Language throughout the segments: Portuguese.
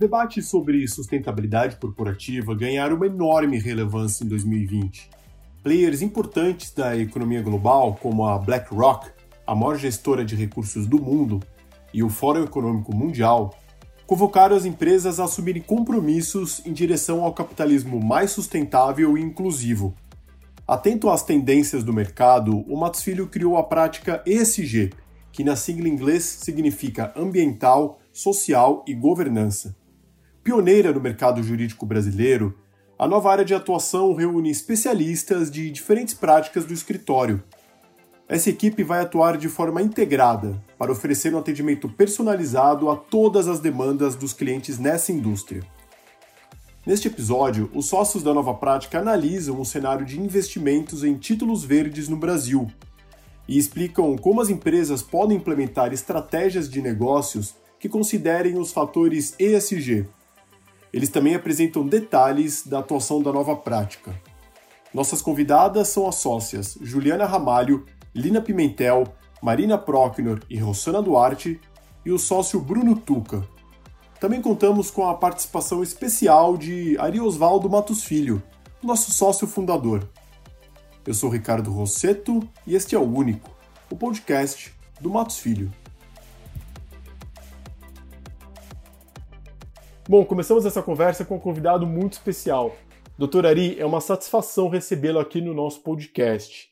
debates sobre sustentabilidade corporativa ganharam uma enorme relevância em 2020. Players importantes da economia global, como a BlackRock, a maior gestora de recursos do mundo, e o Fórum Econômico Mundial, convocaram as empresas a assumirem compromissos em direção ao capitalismo mais sustentável e inclusivo. Atento às tendências do mercado, o Matos Filho criou a prática ESG, que na sigla em inglês significa ambiental, social e governança. Pioneira no mercado jurídico brasileiro, a nova área de atuação reúne especialistas de diferentes práticas do escritório. Essa equipe vai atuar de forma integrada para oferecer um atendimento personalizado a todas as demandas dos clientes nessa indústria. Neste episódio, os sócios da nova prática analisam o cenário de investimentos em títulos verdes no Brasil e explicam como as empresas podem implementar estratégias de negócios que considerem os fatores ESG eles também apresentam detalhes da atuação da nova prática. Nossas convidadas são as sócias Juliana Ramalho, Lina Pimentel, Marina Procknor e Rossana Duarte e o sócio Bruno Tuca. Também contamos com a participação especial de Ari Osvaldo Matos Filho, nosso sócio fundador. Eu sou Ricardo Rosseto e este é o Único, o podcast do Matos Filho. Bom, começamos essa conversa com um convidado muito especial. Doutor Ari, é uma satisfação recebê-lo aqui no nosso podcast.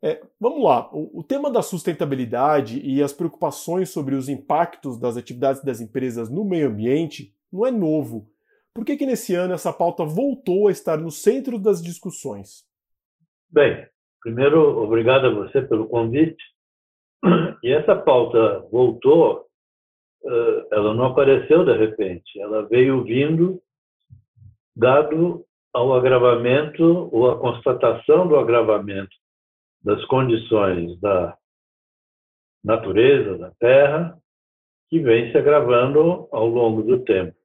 É, vamos lá, o, o, tema da sustentabilidade e as preocupações sobre os impactos das atividades das empresas no meio ambiente não é novo. Por que, que nesse ano essa pauta voltou a estar no centro das discussões? Bem, primeiro, obrigado a você pelo convite. E essa pauta voltou ela não apareceu de repente, ela veio vindo dado ao agravamento ou à constatação do agravamento das condições da natureza, da Terra, que vem se agravando ao longo do tempo.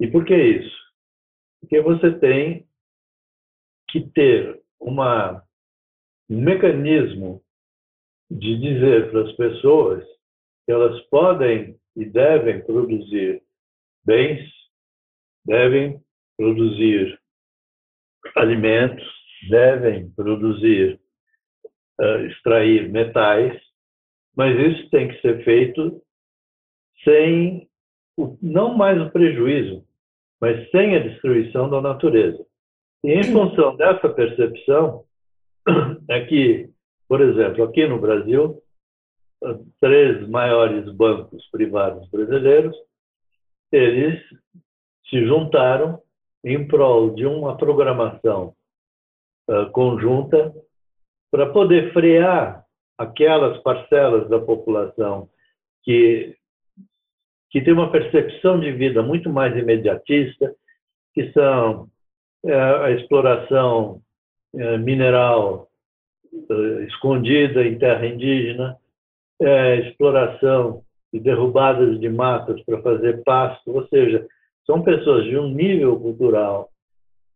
E por que isso? Porque você tem que ter uma, um mecanismo de dizer para as pessoas elas podem e devem produzir bens, devem produzir alimentos, devem produzir, uh, extrair metais, mas isso tem que ser feito sem, não mais o prejuízo, mas sem a destruição da natureza. E em função dessa percepção, é que, por exemplo, aqui no Brasil, três maiores bancos privados brasileiros, eles se juntaram em prol de uma programação uh, conjunta para poder frear aquelas parcelas da população que que tem uma percepção de vida muito mais imediatista, que são uh, a exploração uh, mineral escondida em terra indígena, é, exploração e derrubadas de matas para fazer pasto, ou seja, são pessoas de um nível cultural,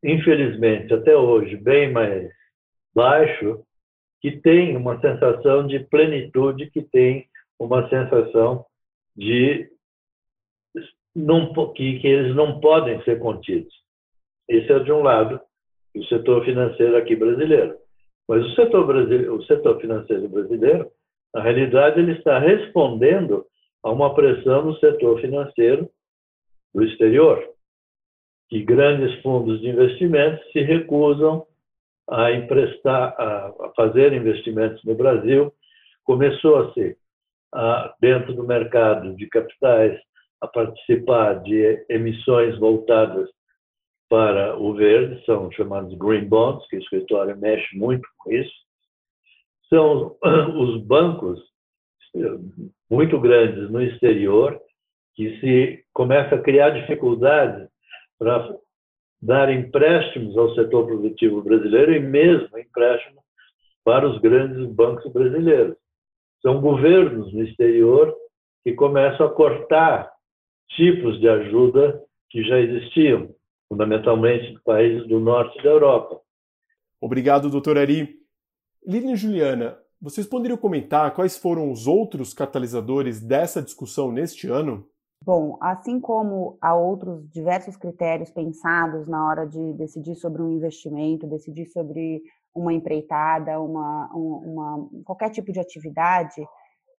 infelizmente, até hoje, bem mais baixo, que tem uma sensação de plenitude, que tem uma sensação de não, que, que eles não podem ser contidos. Esse é de um lado o setor financeiro aqui brasileiro. Mas o setor, brasileiro, o setor financeiro brasileiro na realidade, ele está respondendo a uma pressão no setor financeiro do exterior, que grandes fundos de investimentos se recusam a emprestar, a fazer investimentos no Brasil. Começou-se, dentro do mercado de capitais, a participar de emissões voltadas para o verde, são chamados green bonds, que o escritório mexe muito com isso, são os bancos muito grandes no exterior que se começa a criar dificuldades para dar empréstimos ao setor produtivo brasileiro e mesmo empréstimos para os grandes bancos brasileiros. São governos no exterior que começam a cortar tipos de ajuda que já existiam, fundamentalmente em países do norte da Europa. Obrigado, doutor Ari. Lilian e Juliana, vocês poderiam comentar quais foram os outros catalisadores dessa discussão neste ano? Bom, assim como há outros diversos critérios pensados na hora de decidir sobre um investimento, decidir sobre uma empreitada, uma, uma qualquer tipo de atividade,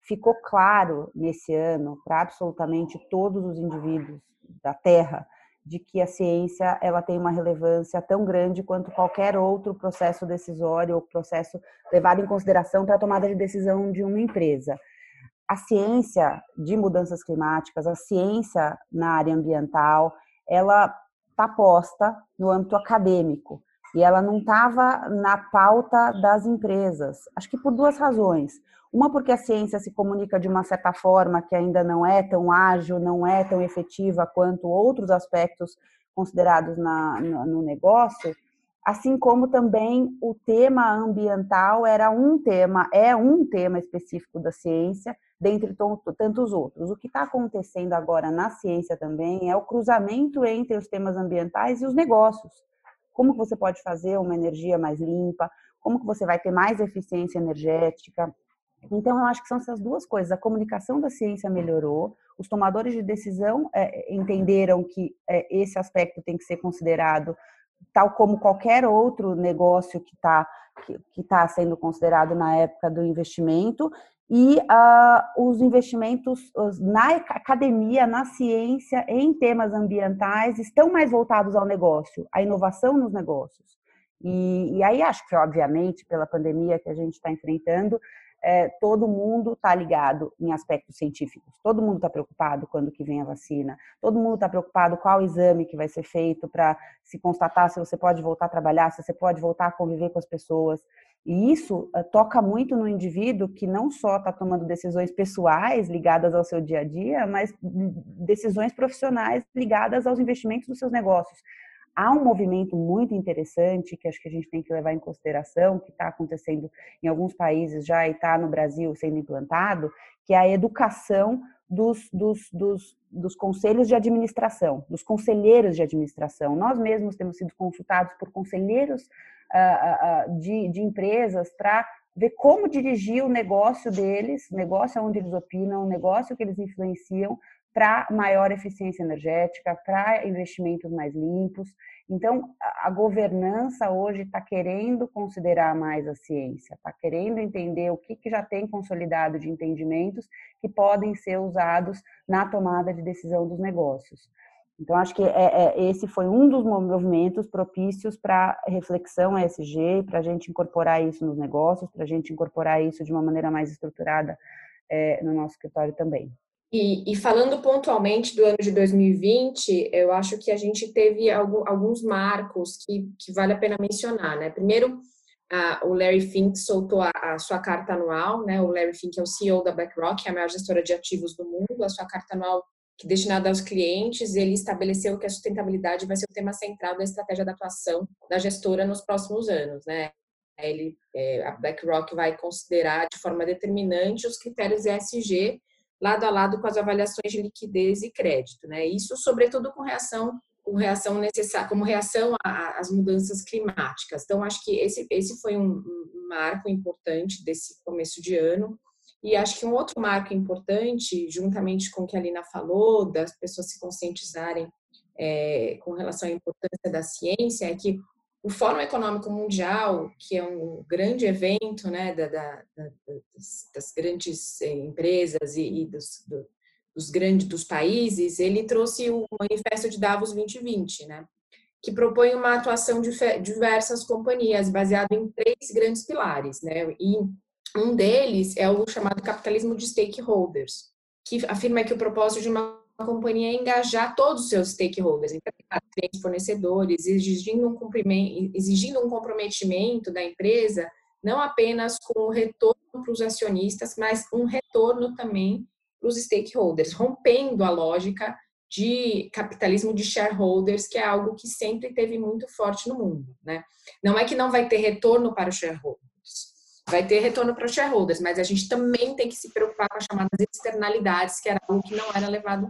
ficou claro nesse ano para absolutamente todos os indivíduos da Terra de que a ciência ela tem uma relevância tão grande quanto qualquer outro processo decisório ou processo levado em consideração para a tomada de decisão de uma empresa. A ciência de mudanças climáticas, a ciência na área ambiental, ela está posta no âmbito acadêmico e ela não estava na pauta das empresas. Acho que por duas razões. Uma, porque a ciência se comunica de uma certa forma que ainda não é tão ágil, não é tão efetiva quanto outros aspectos considerados na, no negócio, assim como também o tema ambiental era um tema, é um tema específico da ciência, dentre tantos outros. O que está acontecendo agora na ciência também é o cruzamento entre os temas ambientais e os negócios. Como você pode fazer uma energia mais limpa, como que você vai ter mais eficiência energética. Então, eu acho que são essas duas coisas. A comunicação da ciência melhorou, os tomadores de decisão é, entenderam que é, esse aspecto tem que ser considerado tal como qualquer outro negócio que está que, que tá sendo considerado na época do investimento, e uh, os investimentos na academia, na ciência, em temas ambientais, estão mais voltados ao negócio, à inovação nos negócios. E, e aí acho que, obviamente, pela pandemia que a gente está enfrentando, é, todo mundo está ligado em aspectos científicos. Todo mundo está preocupado quando que vem a vacina. Todo mundo está preocupado qual exame que vai ser feito para se constatar se você pode voltar a trabalhar, se você pode voltar a conviver com as pessoas. E isso uh, toca muito no indivíduo que não só está tomando decisões pessoais ligadas ao seu dia a dia, mas decisões profissionais ligadas aos investimentos dos seus negócios. Há um movimento muito interessante que acho que a gente tem que levar em consideração, que está acontecendo em alguns países já e está no Brasil sendo implantado, que é a educação dos, dos, dos, dos, conselhos de administração, dos conselheiros de administração. Nós mesmos temos sido consultados por conselheiros de, de empresas para ver como dirigir o negócio deles, negócio onde eles opinam, negócio que eles influenciam para maior eficiência energética, para investimentos mais limpos. Então, a governança hoje está querendo considerar mais a ciência, está querendo entender o que, que já tem consolidado de entendimentos que podem ser usados na tomada de decisão dos negócios. Então, acho que é, é, esse foi um dos movimentos propícios para reflexão ESG, para a gente incorporar isso nos negócios, para a gente incorporar isso de uma maneira mais estruturada é, no nosso escritório também. E, e, falando pontualmente do ano de 2020, eu acho que a gente teve alguns marcos que, que, vale a pena mencionar, né? Primeiro, o Larry Fink soltou a, a, sua carta anual, né? O Larry Fink é o CEO da BlackRock, é a maior gestora de ativos do mundo. A sua carta anual que destinada aos clientes, ele estabeleceu que a sustentabilidade vai ser o tema central da estratégia de atuação da gestora nos próximos anos, né? Ele, é, a BlackRock vai considerar de forma determinante os critérios ESG lado a lado com as avaliações de liquidez e crédito, né? Isso, sobretudo, com reação, com reação necessária, como reação às mudanças climáticas. Então, acho que esse, esse foi um, marco importante desse começo de ano. E acho que um outro marco importante, juntamente com o que a Lina falou, das pessoas se conscientizarem é, com relação à importância da ciência, é que o Fórum Econômico Mundial, que é um grande evento né, da, da, das, das, grandes eh, empresas e, e dos, do, dos grandes dos países, ele trouxe o Manifesto de Davos 2020, né, que propõe uma atuação de diversas companhias, baseado em três grandes pilares. Né, e um deles é o chamado capitalismo de stakeholders, que afirma que o propósito de uma companhia é engajar todos os seus stakeholders, então, clientes, fornecedores, exigindo um, exigindo um comprometimento da empresa, não apenas com o retorno para os acionistas, mas um retorno também para os stakeholders, rompendo a lógica de capitalismo de shareholders, que é algo que sempre teve muito forte no mundo. Né? Não é que não vai ter retorno para os shareholders, vai ter retorno para os shareholders, mas a gente também tem que se preocupar com as chamadas externalidades, que era algo que não era levado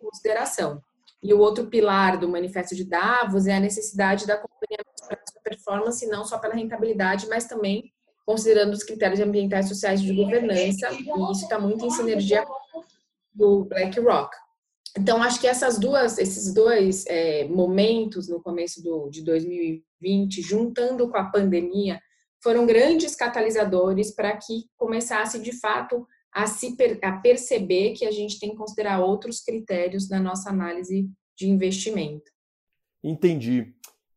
consideração. E o outro pilar do manifesto de Davos é a necessidade da companhia para sua performance, não só pela rentabilidade, mas também considerando os critérios ambientais, sociais de governança, e isso está muito em sinergia com o BlackRock. então, acho que essas duas, esses dois é, momentos no começo do, de 2020, juntando com a pandemia, foram grandes catalisadores para que começasse de fato a se a perceber que a gente tem que considerar outros critérios na nossa análise de investimento. Entendi.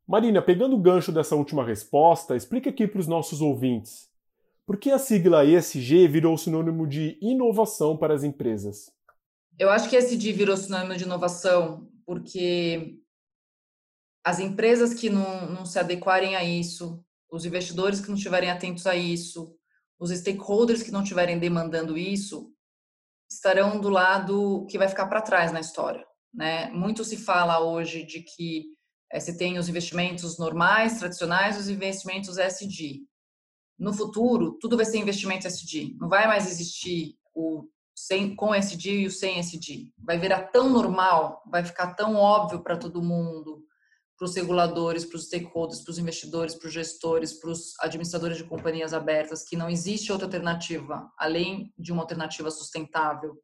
Marina, pegando o gancho dessa última resposta, explica aqui para os nossos ouvintes. Por que a sigla ESG virou sinônimo de inovação para as empresas? Eu acho que esse de virou sinônimo de inovação porque as empresas que não, não se adequarem a isso, os investidores que não estiverem atentos a isso, os stakeholders que não estiverem demandando isso, estarão do lado que vai ficar para trás na história. Né? Muito se fala hoje de que é, se tem os investimentos normais, tradicionais, os investimentos SD. No futuro, tudo vai ser investimento SD. Não vai mais existir o sem, com SD e o sem SD. Vai virar tão normal, vai ficar tão óbvio para todo mundo, para os reguladores, para os stakeholders, para os investidores, para os gestores, para os administradores de companhias abertas, que não existe outra alternativa, além de uma alternativa sustentável,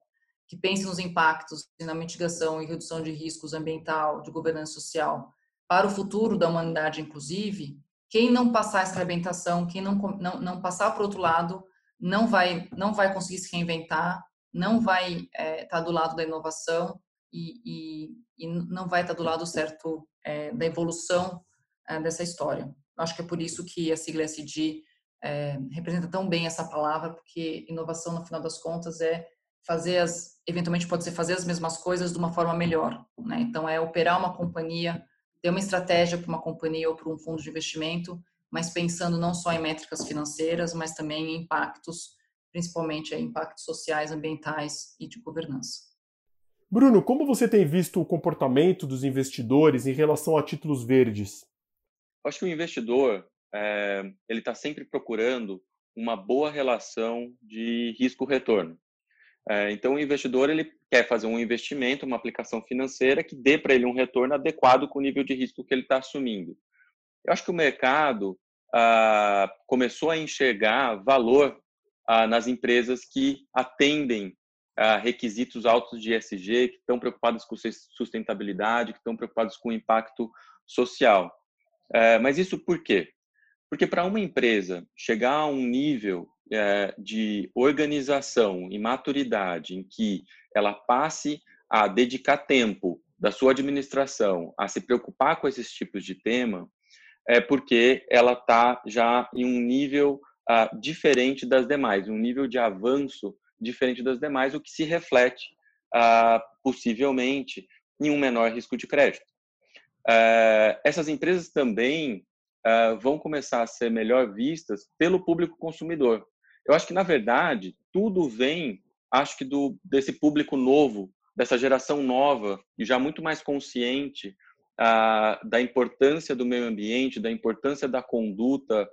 que pense nos impactos e na mitigação e redução de riscos ambiental, de governança social, para o futuro da humanidade, inclusive, quem não passar essa arrebentação, quem não, não, não passar para o outro lado, não vai, não vai conseguir se reinventar, não vai estar é, tá do lado da inovação e, e, e, não vai estar do lado certo é, da evolução é, dessa história. Acho que é por isso que a sigla SD é, representa tão bem essa palavra, porque inovação, no final das contas, é fazer as, eventualmente pode ser fazer as mesmas coisas de uma forma melhor. Né? Então, é operar uma companhia, ter uma estratégia para uma companhia ou para um fundo de investimento, mas pensando não só em métricas financeiras, mas também em impactos principalmente aí, impactos sociais, ambientais e de governança. Bruno, como você tem visto o comportamento dos investidores em relação a títulos verdes? Acho que o investidor é, ele está sempre procurando uma boa relação de risco-retorno. É, então, o investidor ele quer fazer um investimento, uma aplicação financeira que dê para ele um retorno adequado com o nível de risco que ele está assumindo. Eu acho que o mercado ah, começou a enxergar valor ah, nas empresas que atendem requisitos altos de ESG, que estão preocupadas com sustentabilidade, que estão preocupados com impacto social. É, mas isso por quê? Porque para uma empresa chegar a um nível é, de organização e maturidade em que ela passe a dedicar tempo da sua administração a se preocupar com esses tipos de tema, é porque ela está já em um nível uh, diferente das demais, um nível de avanço diferente das demais, o que se reflete uh, possivelmente em um menor risco de crédito. Uh, essas empresas também vão começar a ser melhor vistas pelo público consumidor. Eu acho que na verdade tudo vem, acho que do desse público novo, dessa geração nova e já muito mais consciente da importância do meio ambiente, da importância da conduta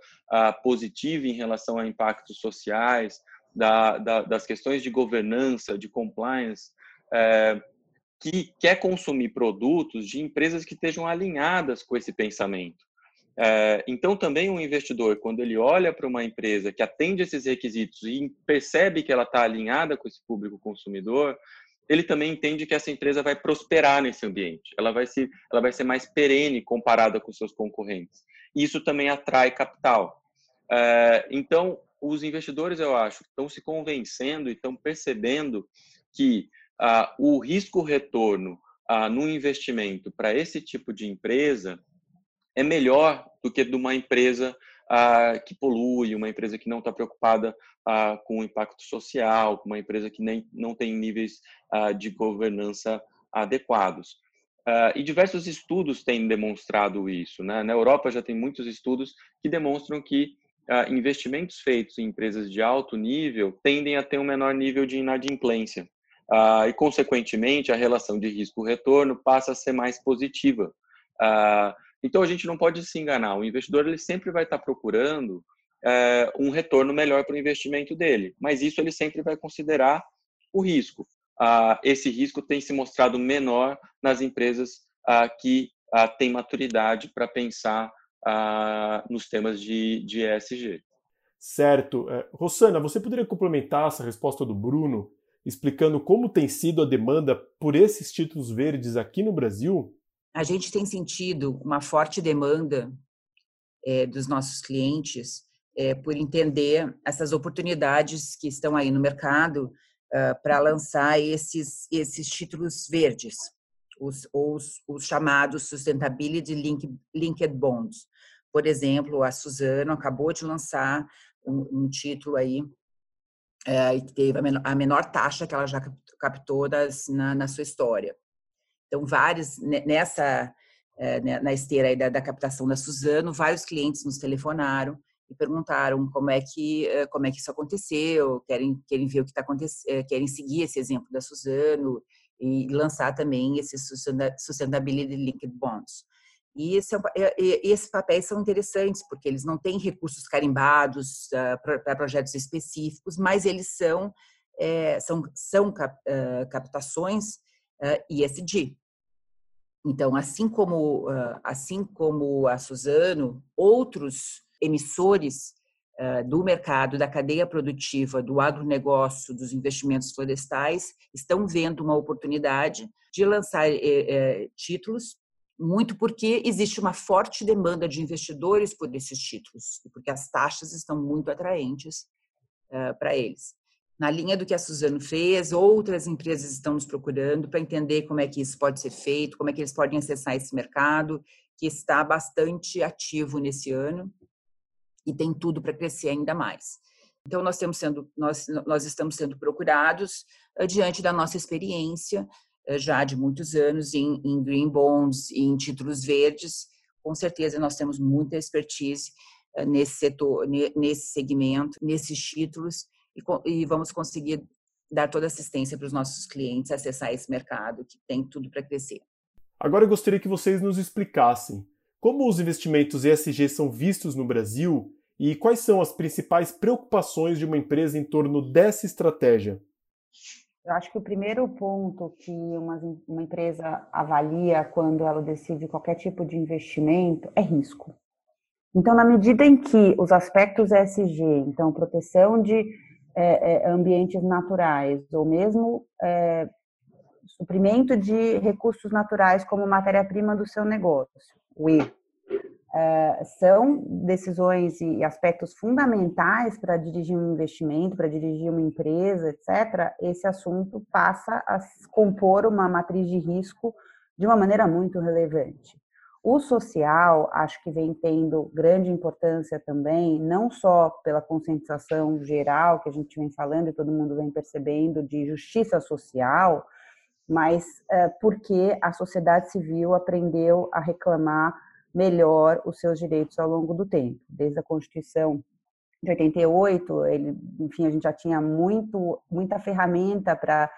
positiva em relação a impactos sociais, da, da, das questões de governança, de compliance, é, que quer consumir produtos de empresas que estejam alinhadas com esse pensamento. É, então, também um investidor, quando ele olha para uma empresa que atende esses requisitos e percebe que ela está alinhada com esse público consumidor, ele também entende que essa empresa vai prosperar nesse ambiente, ela vai ser, ela vai ser mais perene comparada com seus concorrentes. Isso também atrai capital. É, então, os investidores, eu acho, estão se convencendo e estão percebendo que ah, o risco-retorno ah, no investimento para esse tipo de empresa é melhor do que de uma empresa ah, que polui, uma empresa que não está preocupada ah, com o impacto social, uma empresa que nem, não tem níveis ah, de governança adequados. Ah, e diversos estudos têm demonstrado isso. Né? Na Europa já tem muitos estudos que demonstram que ah, investimentos feitos em empresas de alto nível tendem a ter um menor nível de inadimplência. Uh, e, consequentemente, a relação de risco-retorno passa a ser mais positiva. Uh, então a gente não pode se enganar. O investidor ele sempre vai estar procurando é, um retorno melhor para o investimento dele, mas isso ele sempre vai considerar o risco. Ah, esse risco tem se mostrado menor nas empresas ah, que ah, têm maturidade para pensar ah, nos temas de, de ESG. Certo. É, Rossana, você poderia complementar essa resposta do Bruno explicando como tem sido a demanda por esses títulos verdes aqui no Brasil? A gente tem sentido uma forte demanda é, dos nossos clientes é, por entender essas oportunidades que estão aí no mercado uh, para lançar esses, esses títulos verdes, os, os, os chamados Sustainability Link, Linked Bonds. Por exemplo, a Suzano acabou de lançar um, um título aí é, que teve a menor, a menor, taxa que ela já captou das, na, na sua história. Então, vários, nessa, é, na esteira da, da, captação da Suzano, vários clientes nos telefonaram e perguntaram como é que eh, como é que isso aconteceu, querem querem ver o que está acontecendo, eh, querem seguir esse exemplo da Suzano e lançar também esses sustainability linked bonds. E esse, é esses papéis são interessantes porque eles não têm recursos carimbados uh, para projetos específicos, mas eles são é, são, são uh, captações uh, ESG. Então, assim como assim como a Suzano, outros emissores do mercado, da cadeia produtiva, do agronegócio, dos investimentos florestais, estão vendo uma oportunidade de lançar eh, eh, títulos, muito porque existe uma forte demanda de investidores por esses títulos, porque as taxas estão muito atraentes uh, para eles. Na linha do que a Suzano fez, outras empresas estão nos procurando para entender como é que isso pode ser feito, como é que eles podem acessar esse mercado, que está bastante ativo nesse ano e tem tudo para crescer ainda mais. Então nós sendo nós nós estamos sendo procurados uh, diante da nossa experiência já de muitos anos em, em green bonds, em títulos verdes. Com certeza nós temos muita expertise uh, nesse setor, nesse segmento, nesses títulos e, e vamos conseguir dar toda assistência para os nossos clientes acessar esse mercado que tem tudo para crescer. Agora eu gostaria que vocês nos explicassem como os investimentos ESG são vistos no Brasil e quais são as principais preocupações de uma empresa em torno dessa estratégia? Eu acho que o primeiro ponto que uma, uma empresa avalia quando ela decide qualquer tipo de investimento é risco. Então, na medida em que os aspectos ESG, então proteção de é, é, ambientes naturais, ou mesmo é, suprimento de recursos naturais como matéria-prima do seu negócio, o E, Uh, são decisões e aspectos fundamentais para dirigir um investimento, para dirigir uma empresa, etc., esse assunto passa a compor uma matriz de risco de uma maneira muito relevante. O social, acho que vem tendo grande importância também, não só pela conscientização geral que a gente vem falando e todo mundo vem percebendo de justiça social, mas uh, porque a sociedade civil aprendeu a reclamar melhor os seus direitos ao longo do tempo. Desde a Constituição de 88, ele, enfim, a gente já tinha muito, muita ferramenta para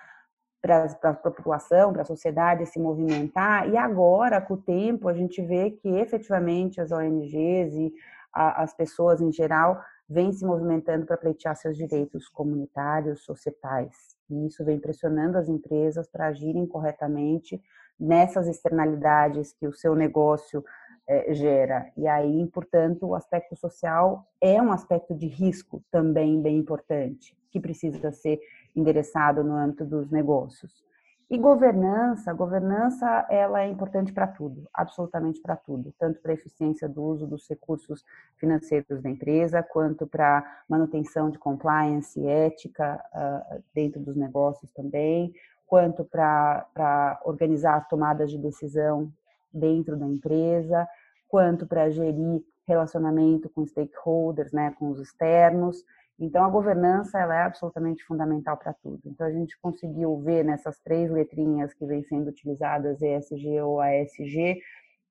para a população, para a sociedade se movimentar, e agora, com o tempo, a gente vê que efetivamente as ONGs e a, as pessoas em geral vêm se movimentando para pleitear seus direitos comunitários, societais. E isso vem pressionando as empresas para agirem corretamente nessas externalidades que o seu negócio é, gera. E aí, portanto, o aspecto social é um aspecto de risco também bem importante, que precisa ser endereçado no âmbito dos negócios. E governança, governança ela é importante para tudo, absolutamente para tudo, tanto para a eficiência do uso dos recursos financeiros da empresa, quanto para manutenção de compliance ética uh, dentro dos negócios também, quanto para organizar as tomadas de decisão dentro da empresa, quanto para gerir relacionamento com stakeholders, né, com os externos. Então, a governança ela é absolutamente fundamental para tudo. Então, a gente conseguiu ver nessas três letrinhas que vêm sendo utilizadas, ESG ou ASG,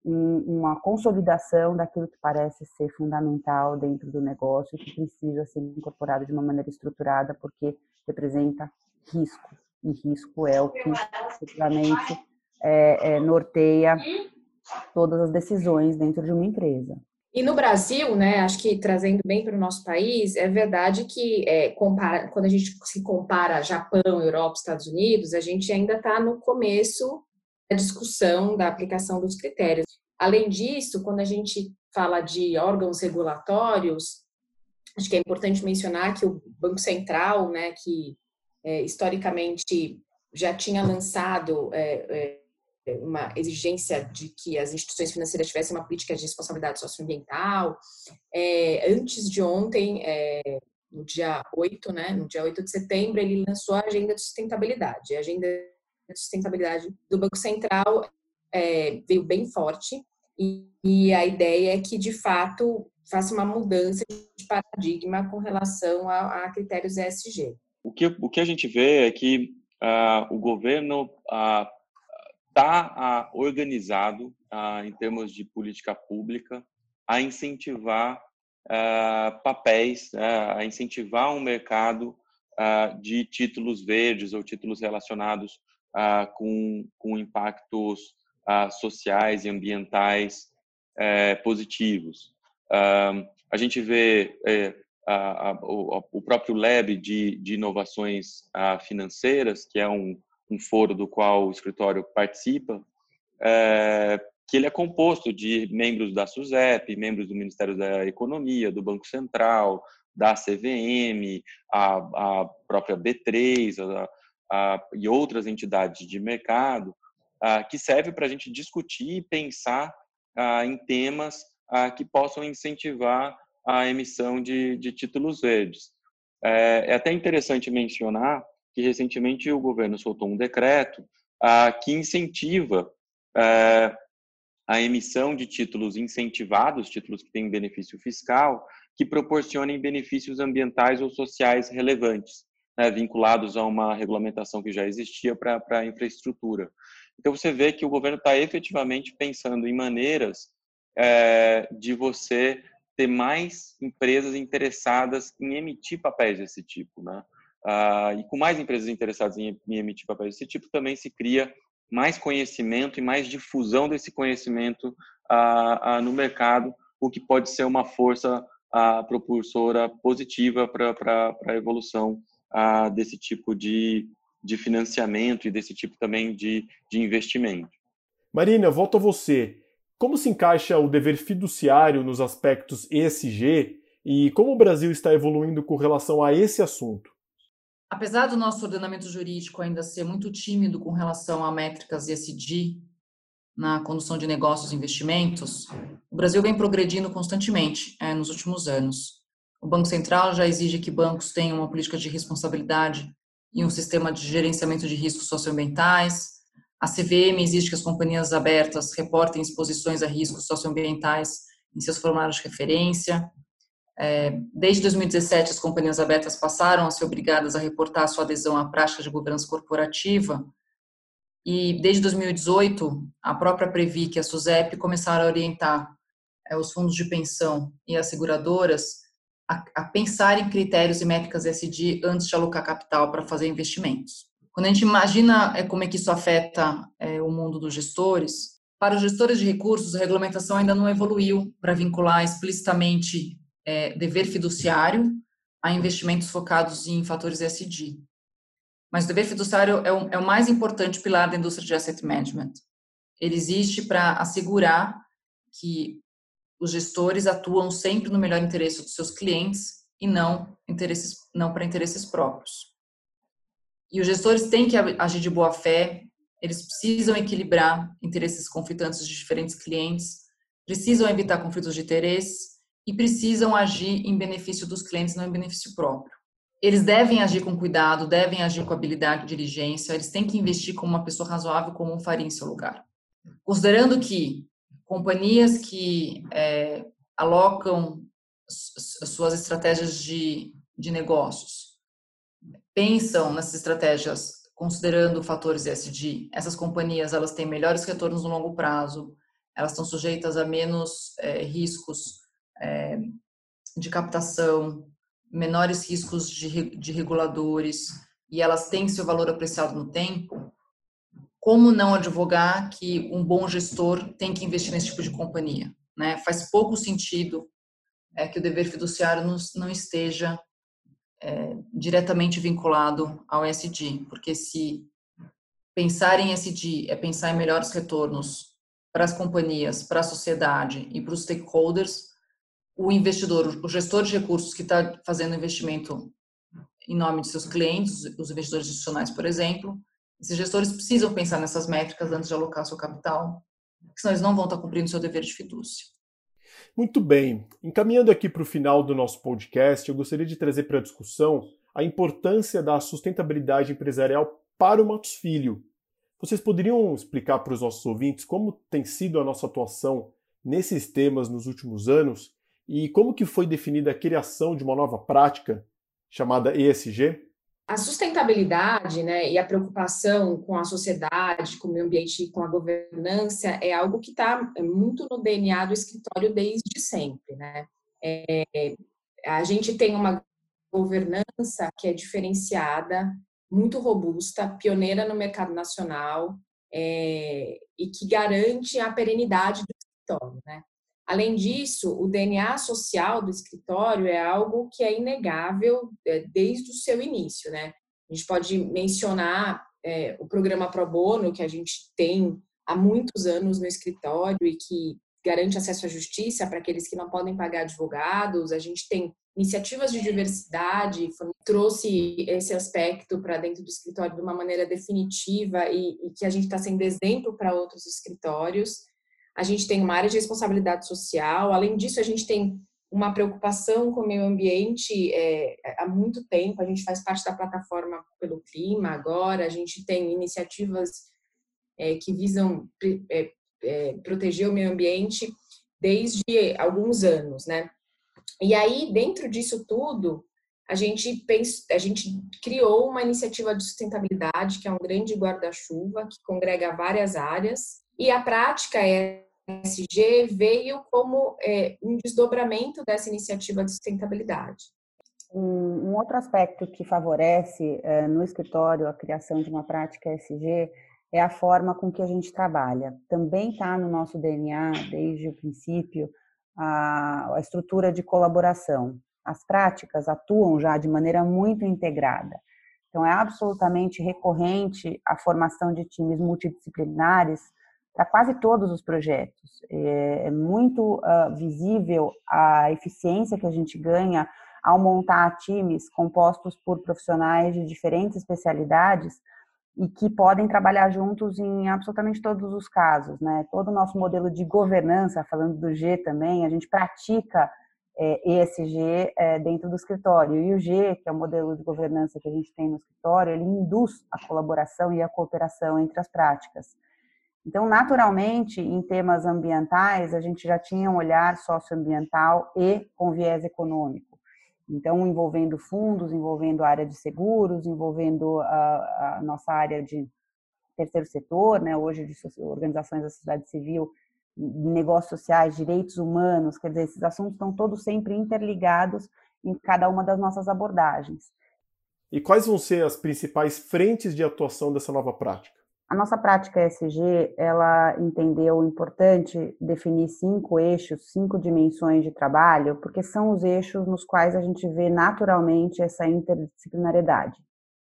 uma consolidação daquilo que parece ser fundamental dentro do negócio e que precisa ser incorporado de uma maneira estruturada, porque representa risco. E risco é o que, efetivamente, é, é, norteia todas as decisões dentro de uma empresa. E no Brasil, né, acho que trazendo bem para o nosso país, é verdade que é, compara, quando a gente se compara Japão, Europa, Estados Unidos, a gente ainda está no começo da discussão da aplicação dos critérios. Além disso, quando a gente fala de órgãos regulatórios, acho que é importante mencionar que o Banco Central, né, que é, historicamente já tinha lançado é, é, uma exigência de que as instituições financeiras tivessem uma política de responsabilidade socioambiental. É, antes de ontem, é, no dia 8, né, no dia 8 de setembro, ele lançou a Agenda de Sustentabilidade. A Agenda de Sustentabilidade do Banco Central é, veio bem forte e, e, a ideia é que, de fato, faça uma mudança de paradigma com relação a, a critérios ESG. O que, o que a gente vê é que uh, o governo uh, uh, organizado em termos de política pública a incentivar papéis, né, a incentivar um mercado de títulos verdes ou títulos relacionados com, com impactos sociais e ambientais eh, positivos. a gente vê o, próprio Lab de, de inovações financeiras, que é um, um, foro do qual o escritório participa, é, que ele é composto de membros da SUSEP, membros do Ministério da Economia, do Banco Central, da CVM, a, a própria B3 e outras entidades de mercado, que serve para a gente discutir e pensar em temas que possam incentivar a emissão de, de títulos verdes. É, é, até interessante mencionar que recentemente o governo soltou um decreto ah, que incentiva é, a emissão de títulos incentivados, títulos que têm benefício fiscal, que proporcionem benefícios ambientais ou sociais relevantes, né, vinculados a uma regulamentação que já existia para a infraestrutura. Então você vê que o governo está efetivamente pensando em maneiras é, de você ter mais empresas interessadas em emitir papéis desse tipo, né? Ah, e com mais empresas interessadas em, em emitir papéis desse tipo, também se cria mais conhecimento e mais difusão desse conhecimento ah, ah, no mercado, o que pode ser uma força propulsora positiva para a evolução desse tipo de, de financiamento e desse tipo também de, de investimento. Marina, volto a você. Como se encaixa o dever fiduciário nos aspectos ESG e como o Brasil está evoluindo com relação a esse assunto? Apesar do nosso ordenamento jurídico ainda ser muito tímido com relação a métricas ESG na condução de negócios e investimentos, o Brasil vem progredindo constantemente é, nos últimos anos. O Banco Central já exige que bancos tenham uma política de responsabilidade e um sistema de gerenciamento de riscos socioambientais, a CVM exige que as companhias abertas reportem exposições a riscos socioambientais em seus formulários de referência. É, desde 2017, as companhias abertas passaram a ser obrigadas a reportar sua adesão à prática de governança corporativa. E desde 2018, a própria Previ e a SUSEP começaram a orientar é, os fundos de pensão e as seguradoras a, a pensar em critérios e métricas SD antes de alocar capital para fazer investimentos. Quando a gente imagina é, como é que isso afeta o mundo dos gestores, para os gestores de recursos, a regulamentação ainda não evoluiu para vincular explicitamente é, dever fiduciário a investimentos focados em fatores ESG. Mas o dever fiduciário é o, é o mais importante pilar da indústria de asset management. Ele existe para assegurar que os gestores atuam sempre no melhor interesse dos seus clientes e não interesses não para interesses próprios. E os gestores têm que agir de boa fé, eles precisam equilibrar interesses conflitantes de diferentes clientes, precisam evitar conflitos de interesse e precisam agir em benefício dos clientes, não em benefício próprio. Eles devem agir com cuidado, devem agir com habilidade e diligência, eles têm que investir como uma pessoa razoável, como um faria em seu lugar. Considerando que companhias que é, alocam suas estratégias de, de negócios pensam nessas estratégias considerando fatores ESG, essas companhias elas têm melhores retornos no longo prazo, elas estão sujeitas a menos é, riscos é, de captação, menores riscos de, de reguladores e elas têm seu valor apreciado no tempo, como não advogar que um bom gestor tem que investir nesse tipo de companhia? Né? Faz pouco sentido é, que o dever fiduciário não, não esteja é, diretamente vinculado ao SD, porque se pensar em SD é pensar em melhores retornos para as companhias, para a sociedade e para os stakeholders, o investidor, o gestor de recursos que está fazendo investimento em nome de seus clientes, os investidores institucionais, por exemplo. Esses gestores precisam pensar nessas métricas antes de alocar seu capital, senão eles não vão estar cumprindo seu dever de fidúcia. Muito bem. Encaminhando aqui para o final do nosso podcast, eu gostaria de trazer para a discussão a importância da sustentabilidade empresarial para o Matos Filho. Vocês poderiam explicar para os nossos ouvintes como tem sido a nossa atuação nesses temas nos últimos anos e como que foi definida a criação de uma nova prática chamada ESG? A sustentabilidade né, e a preocupação com a sociedade, com o meio ambiente e com a governança é algo que está muito no DNA do escritório desde sempre. Né? É, a gente tem uma governança que é diferenciada, muito robusta, pioneira no mercado nacional é, e que garante a perenidade do escritório. Né? Além disso, o DNA social do escritório é algo que é inegável é, desde o seu início, né? A gente pode mencionar é, o programa Pro Bono, que a gente tem há muitos anos no escritório e que garante acesso à justiça para aqueles que não podem pagar advogados. A gente tem iniciativas de diversidade, trouxe esse aspecto para dentro do escritório de uma maneira definitiva e, e que a gente está sendo exemplo para outros escritórios a gente tem uma área de responsabilidade social, além disso, a gente tem uma preocupação com o meio ambiente é, há muito tempo, a gente faz parte da plataforma pelo clima agora, a gente tem iniciativas é, que visam é, é, proteger o meio ambiente desde alguns anos, né? E aí, dentro disso tudo, a gente, pensa, a gente criou uma iniciativa de sustentabilidade, que é um grande guarda-chuva, que congrega várias áreas, e a prática é ESG veio como é, um desdobramento dessa iniciativa de sustentabilidade. Um, um outro aspecto que favorece é, no escritório a criação de uma prática ESG é a forma com que a gente trabalha. Também está no nosso DNA, desde o princípio, a, a estrutura de colaboração. As práticas atuam já de maneira muito integrada. Então, é absolutamente recorrente a formação de times multidisciplinares para quase todos os projetos. É, é muito uh, visível a eficiência que a gente ganha ao montar times compostos por profissionais de diferentes especialidades e que podem trabalhar juntos em absolutamente todos os casos, né? Todo o nosso modelo de governança, falando do G também, a gente pratica é, ESG é, dentro do escritório. E o G, que é o modelo de governança que a gente tem no escritório, ele induz a colaboração e a cooperação entre as práticas. Então, naturalmente, em temas ambientais, a gente já tinha um olhar socioambiental e com viés econômico. Então, envolvendo fundos, envolvendo a área de seguros, envolvendo a, a nossa área de terceiro setor, né, hoje de organizações da sociedade civil, negócios sociais, direitos humanos, quer dizer, esses assuntos estão todos sempre interligados em cada uma das nossas abordagens. E quais vão ser as principais frentes de atuação dessa nova prática? A nossa prática ESG, ela entendeu importante definir cinco eixos, cinco dimensões de trabalho, porque são os eixos nos quais a gente vê naturalmente essa interdisciplinariedade.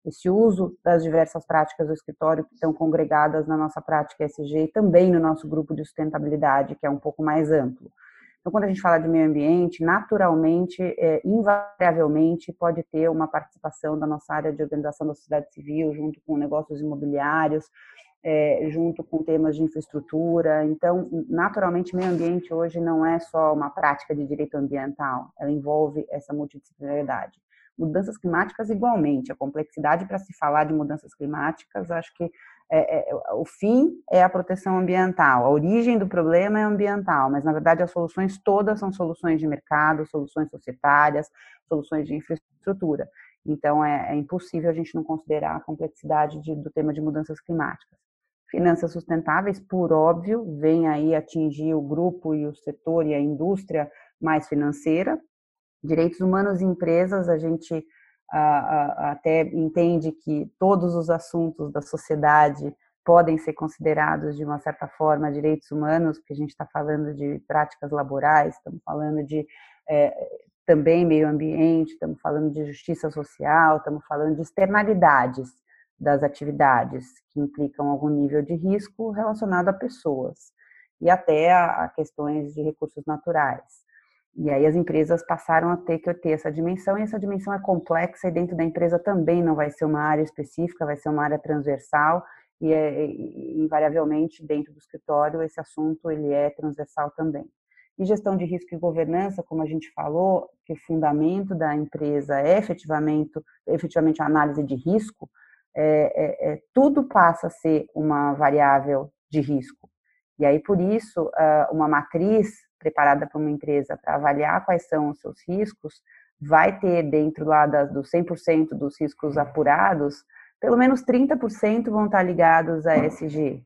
Esse uso das diversas práticas do escritório que estão congregadas na nossa prática ESG e também no nosso grupo de sustentabilidade, que é um pouco mais amplo. Então, quando a gente fala de meio ambiente, naturalmente, é, invariavelmente, pode ter uma participação da nossa área de organização da sociedade civil, junto com negócios imobiliários, é, junto com temas de infraestrutura. Então, naturalmente, meio ambiente hoje não é só uma prática de direito ambiental, ela envolve essa multidisciplinaridade. Mudanças climáticas, igualmente, a complexidade para se falar de mudanças climáticas, acho que é, é, o fim é a proteção ambiental, a origem do problema é ambiental, mas na verdade as soluções todas são soluções de mercado, soluções societárias, soluções de infraestrutura. Então é, é impossível a gente não considerar a complexidade de, do tema de mudanças climáticas. Finanças sustentáveis, por óbvio, vem aí atingir o grupo e o setor e a indústria mais financeira. Direitos humanos e empresas, a gente até entende que todos os assuntos da sociedade podem ser considerados de uma certa forma direitos humanos, porque a gente está falando de práticas laborais, estamos falando de é, também meio ambiente, estamos falando de justiça social, estamos falando de externalidades das atividades que implicam algum nível de risco relacionado a pessoas e até a, a questões de recursos naturais. E aí as empresas passaram a ter que ter essa dimensão, e essa dimensão é complexa, e dentro da empresa também não vai ser uma área específica, vai ser uma área transversal, e, é, invariavelmente dentro do escritório esse assunto ele é transversal também. E gestão de risco e governança, como a gente falou, que o fundamento da empresa é efetivamente, efetivamente a análise de risco, é, é, é, tudo passa a ser uma variável de risco. E aí, por isso, uma matriz preparada para uma empresa para avaliar quais são os seus riscos, vai ter dentro lá das, dos 100% dos riscos apurados, pelo menos 30% vão estar ligados a ESG.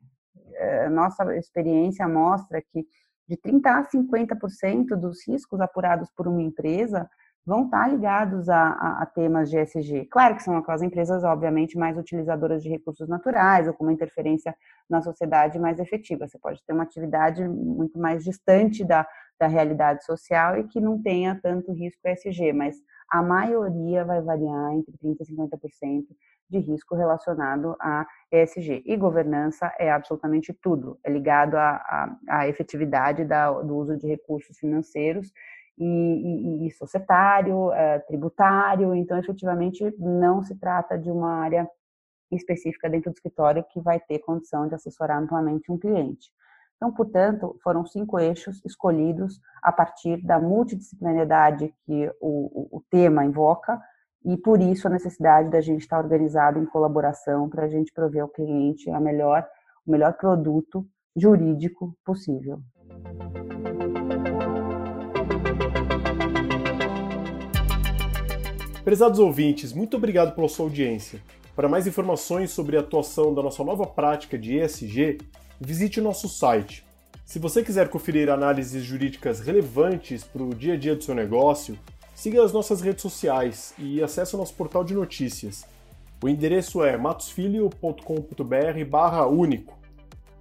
É, nossa experiência mostra que de 30% a 50% dos riscos apurados por uma empresa vão estar ligados a, a, a, temas de ESG. Claro que são aquelas empresas, obviamente, mais utilizadoras de recursos naturais ou com uma interferência na sociedade mais efetiva. Você pode ter uma atividade muito mais distante da, da realidade social e que não tenha tanto risco ESG, mas a maioria vai variar entre 30% e 50% de risco relacionado a ESG. E governança é absolutamente tudo, é ligado à, à, efetividade da, do uso de recursos financeiros e, e, e societário, é, tributário, então efetivamente não se trata de uma área específica dentro do escritório que vai ter condição de assessorar amplamente um cliente. Então, portanto, foram cinco eixos escolhidos a partir da multidisciplinaridade que o, o, o tema invoca, e por isso a necessidade da gente estar organizado em colaboração para a gente prover ao cliente a melhor, o melhor produto jurídico possível. Prezados ouvintes, muito obrigado pela sua audiência. Para mais informações sobre a atuação da nossa nova prática de ESG, visite o nosso site. Se você quiser conferir análises jurídicas relevantes para o dia a dia do seu negócio, Siga as nossas redes sociais e acesse o nosso portal de notícias. O endereço é matosfilho.com.br barra único.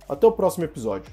Até o próximo episódio.